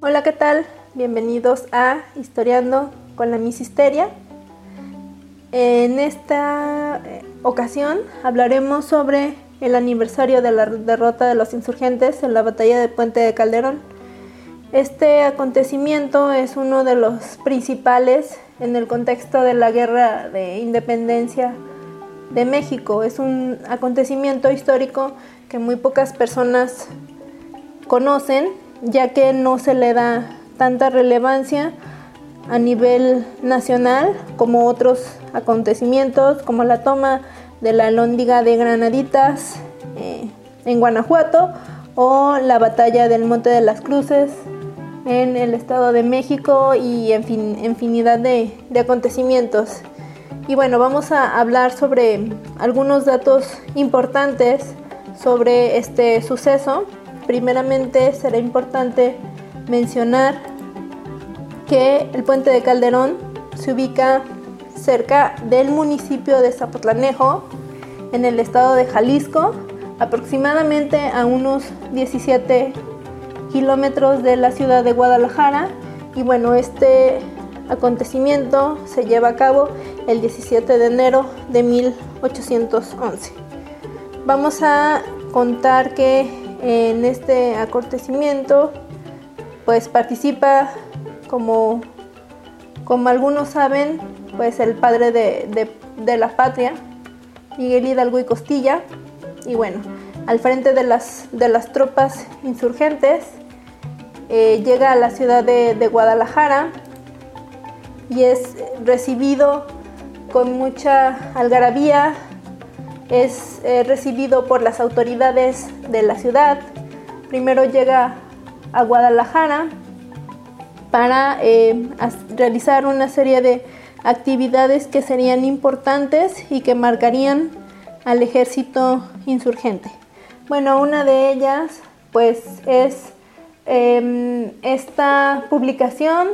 Hola, ¿qué tal? Bienvenidos a Historiando con la Misisteria. En esta eh, ocasión hablaremos sobre el aniversario de la derrota de los insurgentes en la batalla de Puente de Calderón. Este acontecimiento es uno de los principales en el contexto de la guerra de independencia de México. Es un acontecimiento histórico que muy pocas personas conocen, ya que no se le da tanta relevancia a nivel nacional como otros acontecimientos, como la toma de la Lóndiga de Granaditas eh, en Guanajuato o la batalla del Monte de las Cruces en el Estado de México y en fin, infinidad de, de acontecimientos. Y bueno, vamos a hablar sobre algunos datos importantes sobre este suceso. Primeramente será importante mencionar que el puente de Calderón se ubica cerca del municipio de Zapotlanejo, en el estado de Jalisco, aproximadamente a unos 17 kilómetros de la ciudad de Guadalajara. Y bueno, este acontecimiento se lleva a cabo el 17 de enero de 1811. Vamos a contar que en este acontecimiento pues participa como, como algunos saben pues el padre de, la patria, Miguel Hidalgo y Costilla, y bueno, al frente de las, de las tropas insurgentes, eh, llega a la ciudad de, Guadalajara y es recibido con mucha algarabía, es eh, recibido por las autoridades de la ciudad. Primero llega a Guadalajara para eh, realizar una serie de actividades que serían importantes y que marcarían al ejército insurgente. Bueno, una de ellas pues es em, esta publicación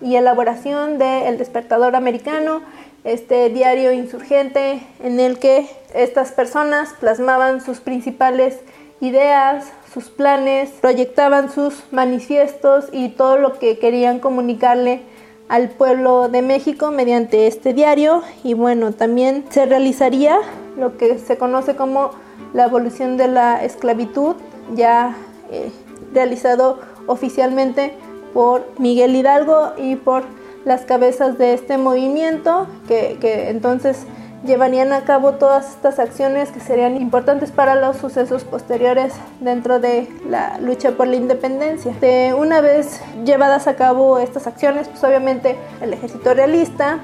y elaboración de El Despertador Americano, este diario insurgente en el que estas personas plasmaban sus principales ideas, sus planes, proyectaban sus manifiestos y todo lo que querían comunicarle al pueblo de México mediante este diario. Y bueno, también se realizaría lo que se conoce como la evolución de la esclavitud, ya eh, realizado oficialmente por Miguel Hidalgo y por las cabezas de este movimiento que, que entonces llevarían a cabo todas estas acciones que serían importantes para los sucesos posteriores dentro de la lucha por la independencia. De una vez llevadas a cabo estas acciones, pues obviamente el ejército realista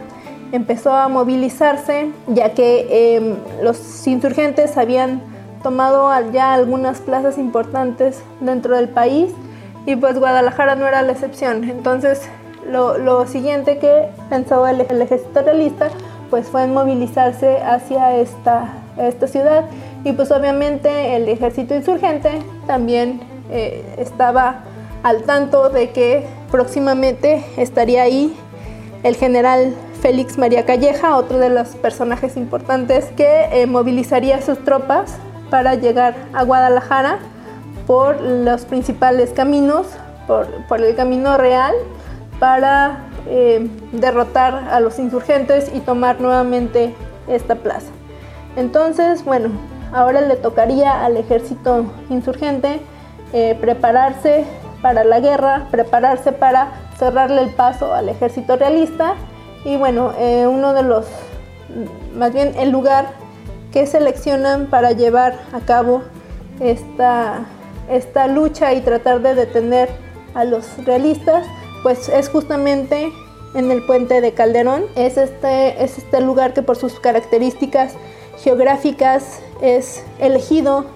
empezó a movilizarse, ya que em, los insurgentes habían tomado ya algunas plazas importantes dentro del país y pues Guadalajara no era la excepción. Entonces lo, siguiente que pensó el ejército realista pues fue movilizarse hacia esta, esta ciudad. Y pues obviamente el ejército insurgente también eh, estaba al tanto de que próximamente estaría ahí el general Félix María Calleja, otro de los personajes importantes que eh, movilizaría sus tropas para llegar a Guadalajara por los principales caminos, por, por el camino real, para eh, derrotar a los insurgentes y tomar nuevamente esta plaza. Entonces, bueno, ahora le tocaría al ejército insurgente eh, prepararse para la guerra, prepararse para cerrarle el paso al ejército realista y bueno, eh, uno de los, más bien el lugar que seleccionan para llevar a cabo esta, esta lucha y tratar de detener a los realistas pues es justamente en el puente de Calderón. Es este, es este lugar que por sus características geográficas es elegido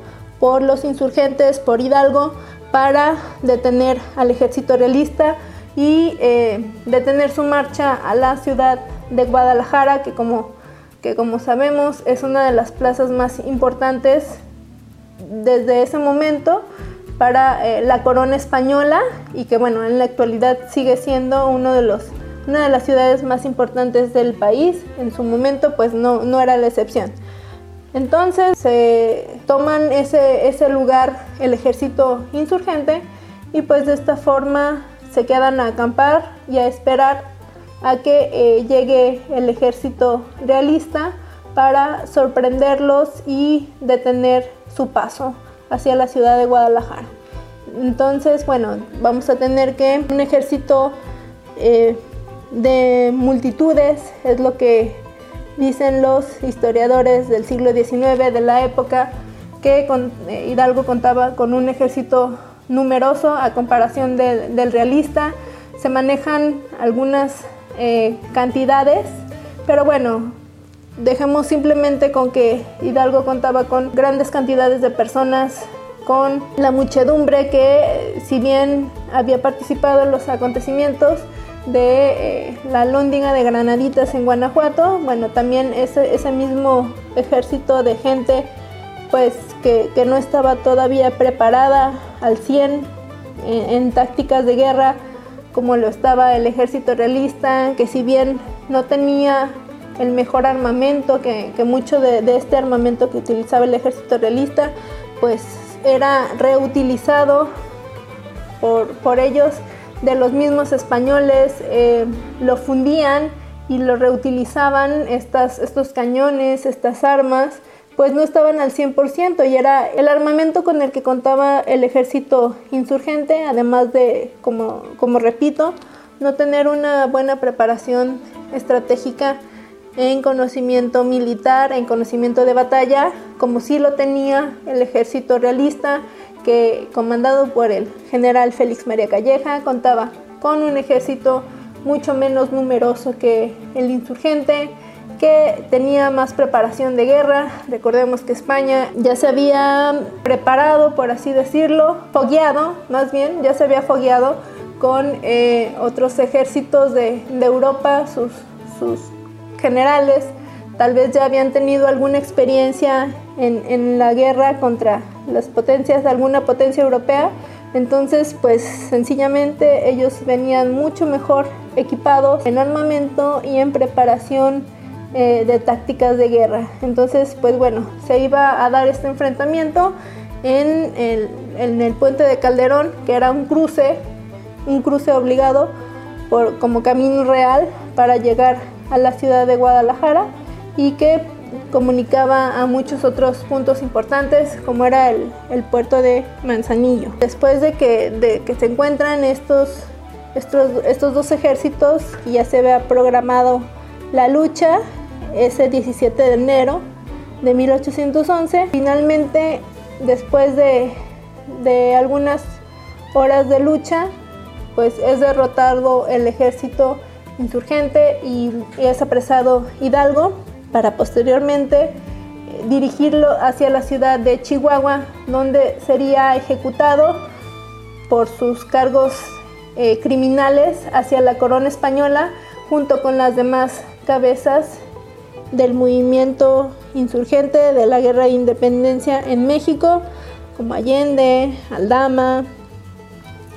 por los insurgentes, por Hidalgo, para detener al ejército realista y eh, detener su marcha a la ciudad de Guadalajara, que como, que como sabemos es una de las plazas más importantes desde ese momento para eh, la corona española y que bueno, en la actualidad sigue siendo uno de los, una de las ciudades más importantes del país. En su momento pues no, no era la excepción. Entonces se toman ese, ese lugar el ejército insurgente y pues de esta forma se quedan a acampar y a esperar a que eh, llegue el ejército realista para sorprenderlos y detener su paso hacia la ciudad de Guadalajara. Entonces, bueno, vamos a tener que un ejército eh, de multitudes, es lo que dicen los historiadores del siglo XIX, de la época, que eh, Hidalgo contaba con un ejército numeroso a comparación del realista. Se manejan algunas eh, cantidades, pero bueno, dejemos simplemente con que Hidalgo contaba con grandes cantidades de personas, con la muchedumbre que si bien había participado en los acontecimientos de eh, la Lóndiga de Granaditas en Guanajuato, bueno, también ese, ese mismo ejército de gente pues que, no estaba todavía preparada al 100 en, tácticas de guerra como lo estaba el ejército realista, que si bien no tenía el mejor armamento, que, mucho de, este armamento que utilizaba el ejército realista, pues era reutilizado por, ellos. De los mismos españoles, eh, lo fundían y lo reutilizaban estas, estos cañones, estas armas, pues no estaban al 100% y era el armamento con el que contaba el ejército insurgente, además de, como, como repito, no tener una buena preparación estratégica en conocimiento militar, en conocimiento de batalla, como sí lo tenía el ejército realista, que comandado por el general Félix María Calleja, contaba con un ejército mucho menos numeroso que el insurgente, que tenía más preparación de guerra. Recordemos que España ya se había preparado, por así decirlo, fogueado, más bien, ya se había fogueado con eh, otros ejércitos de, Europa, sus, sus, generales, tal vez ya habían tenido alguna experiencia en, en la guerra contra las potencias, alguna potencia europea. Entonces, pues sencillamente ellos venían mucho mejor equipados en armamento y en preparación eh, de tácticas de guerra. Entonces, pues bueno, se iba a dar este enfrentamiento en el, puente de Calderón, que era un cruce, un cruce obligado por, como camino real para llegar a la ciudad de Guadalajara y que comunicaba a muchos otros puntos importantes como era el, puerto de Manzanillo. Después de que, de que se encuentran estos, estos, estos dos ejércitos y ya se había programado la lucha, ese 17 de enero de 1811. Finalmente, después de, algunas horas de lucha, pues es derrotado el ejército insurgente y es apresado Hidalgo para posteriormente eh, dirigirlo hacia la ciudad de Chihuahua, donde sería ejecutado por sus cargos eh, criminales hacia la corona española, junto con las demás cabezas del movimiento insurgente de la guerra de independencia en México, como Allende, Aldama,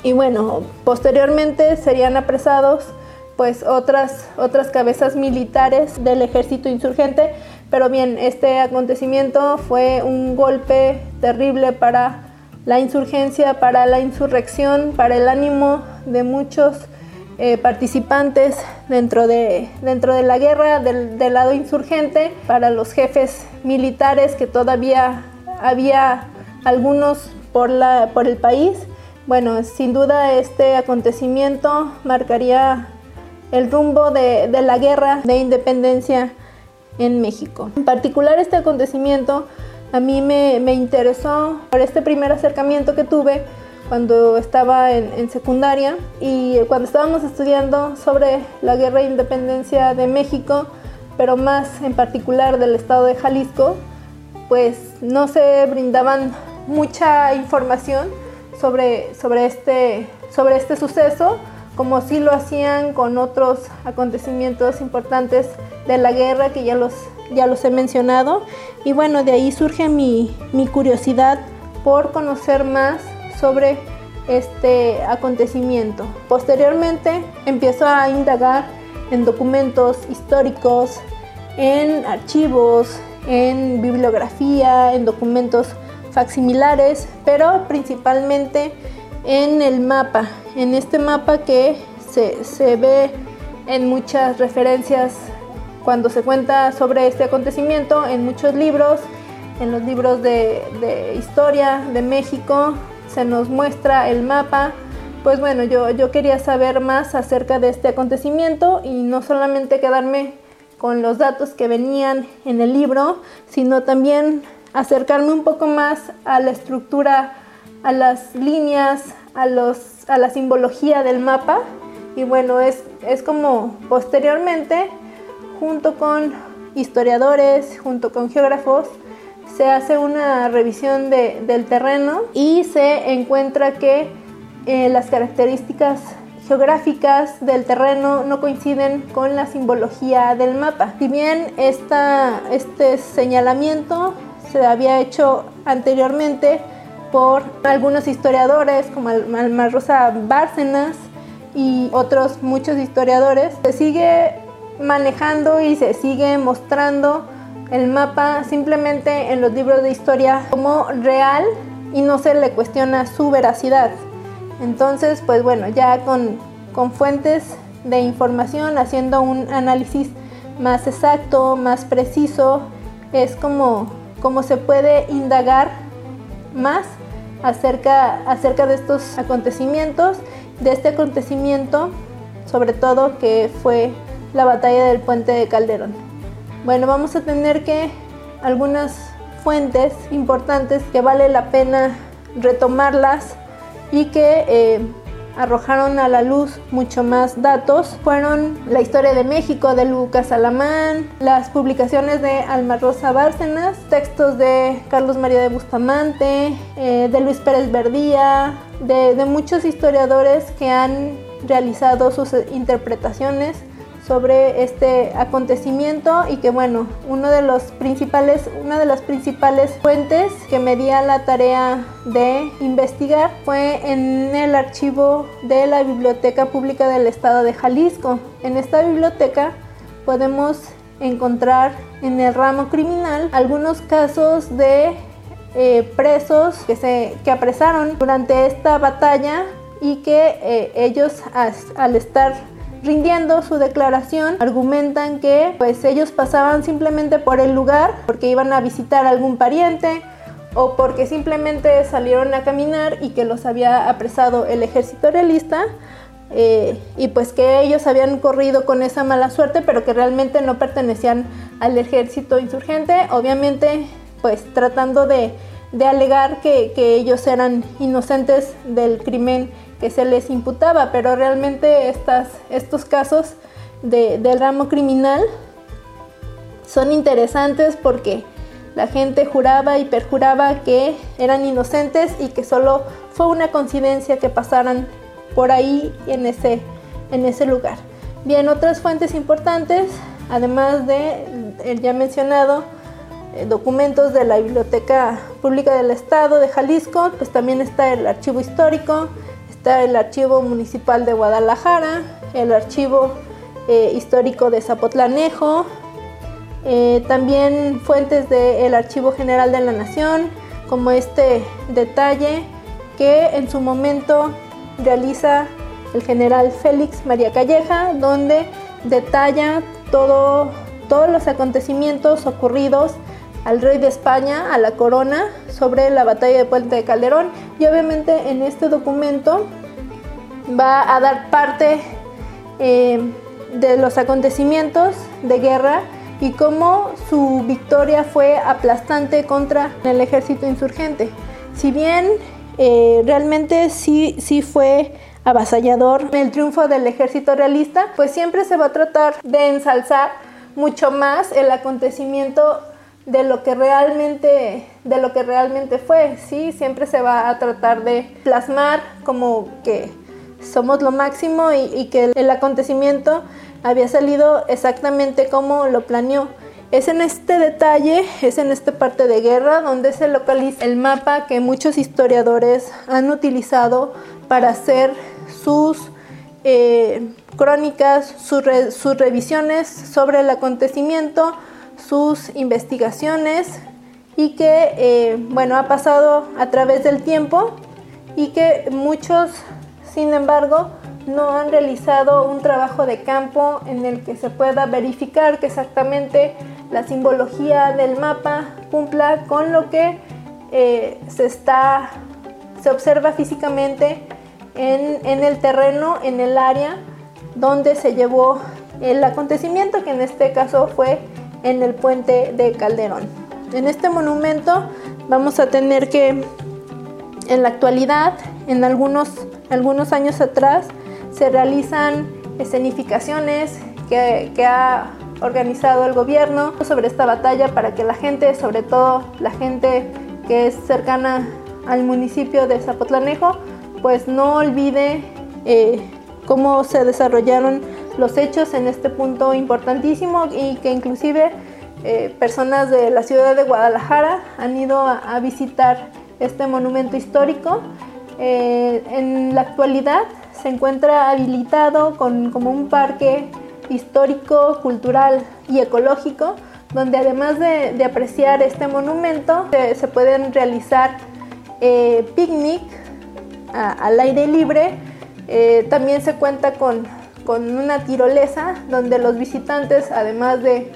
y bueno, posteriormente serían apresados pues otras, otras cabezas militares del ejército insurgente, pero bien, este acontecimiento fue un golpe terrible para la insurgencia, para la insurrección, para el ánimo de muchos eh, participantes dentro de, dentro de la guerra del, lado insurgente, para los jefes militares que todavía había algunos por, la, por el país. Bueno, sin duda este acontecimiento marcaría el rumbo de, la guerra de independencia en México. En particular este acontecimiento a mí me, me interesó por este primer acercamiento que tuve cuando estaba en, secundaria y cuando estábamos estudiando sobre la guerra de independencia de México, pero más en particular del estado de Jalisco, pues no se brindaban mucha información sobre, sobre, este, sobre este suceso, como sí lo hacían con otros acontecimientos importantes de la guerra que ya los, ya los he mencionado. Y bueno, de ahí surge mi, mi curiosidad por conocer más sobre este acontecimiento. Posteriormente empiezo a indagar en documentos históricos, en archivos, en bibliografía, en documentos facsimilares, pero principalmente en el mapa, en este mapa que se, se ve en muchas referencias cuando se cuenta sobre este acontecimiento, en muchos libros, en los libros de, de historia de México, se nos muestra el mapa. Pues bueno, yo, yo quería saber más acerca de este acontecimiento y no solamente quedarme con los datos que venían en el libro, sino también acercarme un poco más a la estructura, a las líneas, a, los, a la simbología del mapa. Y bueno, es, es como posteriormente, junto con historiadores, junto con geógrafos, se hace una revisión del terreno y se encuentra que eh, las características geográficas del terreno no coinciden con la simbología del mapa. Si bien este señalamiento se había hecho anteriormente por algunos historiadores como Alma Rosa Bárcenas y otros muchos historiadores, se sigue manejando y se sigue mostrando el mapa simplemente en los libros de historia como real y no se le cuestiona su veracidad. Entonces, pues bueno, ya con, con fuentes de información, haciendo un análisis más exacto, más preciso, es como, como se puede indagar más acerca, acerca de estos acontecimientos, de este acontecimiento, sobre todo que fue la batalla del puente de Calderón. Bueno, vamos a tener que algunas fuentes importantes que vale la pena retomarlas y que eh, arrojaron a la luz mucho más datos. Fueron la historia de México de Lucas Alamán, las publicaciones de Alma Rosa Bárcenas, textos de Carlos María de Bustamante, eh, de Luis Pérez Verdía, de, de muchos historiadores que han realizado sus interpretaciones sobre este acontecimiento y que bueno, uno de los principales, una de las principales fuentes que me di a la tarea de investigar fue en el archivo de la Biblioteca Pública del Estado de Jalisco. En esta biblioteca podemos encontrar en el ramo criminal algunos casos de eh, presos que se que apresaron durante esta batalla y que eh, ellos al estar rindiendo su declaración, argumentan que pues ellos pasaban simplemente por el lugar porque iban a visitar algún pariente o porque simplemente salieron a caminar y que los había apresado el ejército realista eh, y pues que ellos habían corrido con esa mala suerte pero que realmente no pertenecían al ejército insurgente, obviamente pues tratando de, alegar que, que ellos eran inocentes del crimen que se les imputaba, pero realmente estas, estos casos del ramo criminal son interesantes porque la gente juraba y perjuraba que eran inocentes y que solo fue una coincidencia que pasaran por ahí en ese, en ese lugar. Bien, otras fuentes importantes, además de el ya mencionado, eh, documentos de la Biblioteca Pública del Estado de Jalisco, pues también está el archivo histórico, Está el Archivo Municipal de Guadalajara, el Archivo eh, Histórico de Zapotlanejo, eh, también fuentes del Archivo General de la Nación, como este detalle que en su momento realiza el general Félix María Calleja, donde detalla todo, todos los acontecimientos ocurridos al rey de España, a la corona, sobre la batalla de Puente de Calderón. Y obviamente en este documento va a dar parte eh, de los acontecimientos de guerra y cómo su victoria fue aplastante contra el ejército insurgente. Si bien eh, realmente sí, sí fue avasallador el triunfo del ejército realista, pues siempre se va a tratar de ensalzar mucho más el acontecimiento de lo que realmente de lo que realmente fue sí siempre se va a tratar de plasmar como que somos lo máximo y, que el acontecimiento había salido exactamente como lo planeó. Es en este detalle, es en esta parte de guerra donde se localiza el mapa que muchos historiadores han utilizado para hacer sus eh, crónicas, sus revisiones sobre el acontecimiento, sus investigaciones y que, eh, bueno, ha pasado a través del tiempo y que muchos, sin embargo, no han realizado un trabajo de campo en el que se pueda verificar que exactamente la simbología del mapa cumpla con lo que eh, se está se observa físicamente en, en, el terreno, en el área donde se llevó el acontecimiento, que en este caso fue en el puente de Calderón. En este monumento vamos a tener que en la actualidad, en algunos, algunos años atrás, se realizan escenificaciones que, ha organizado el gobierno sobre esta batalla para que la gente, sobre todo la gente que es cercana al municipio de Zapotlanejo, pues no olvide eh, cómo se desarrollaron los hechos en este punto importantísimo y que inclusive eh, personas de la ciudad de Guadalajara han ido a, visitar este monumento histórico. Eh, en la actualidad se encuentra habilitado con, como un parque histórico, cultural y ecológico, donde además de, apreciar este monumento, se, pueden realizar eh, picnic al aire libre. También se cuenta con, con, una tirolesa donde los visitantes, además de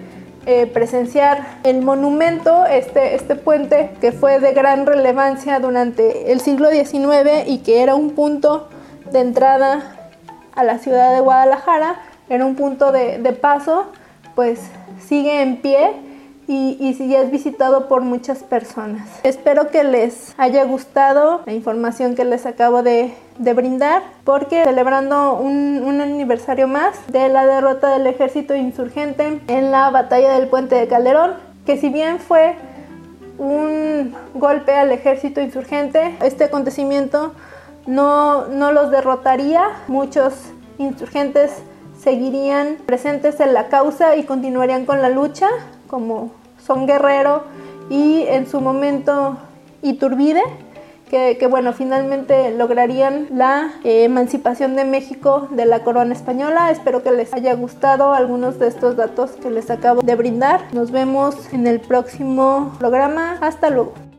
eh, presenciar el monumento, este, este puente que fue de gran relevancia durante el siglo XIX y que era un punto de entrada a la ciudad de Guadalajara, era un punto de, paso, pues sigue en pie y, y es visitado por muchas personas. Espero que les haya gustado la información que les acabo de, brindar porque celebrando un, un, aniversario más de la derrota del ejército insurgente en la batalla del puente de Calderón, que si bien fue un golpe al ejército insurgente, este acontecimiento no, no los derrotaría, muchos insurgentes seguirían presentes en la causa y continuarían con la lucha, como son Guerrero y en su momento Iturbide, que, bueno, finalmente lograrían la eh, emancipación de México de la corona española. Espero que les haya gustado algunos de estos datos que les acabo de brindar. Nos vemos en el próximo programa. Hasta luego.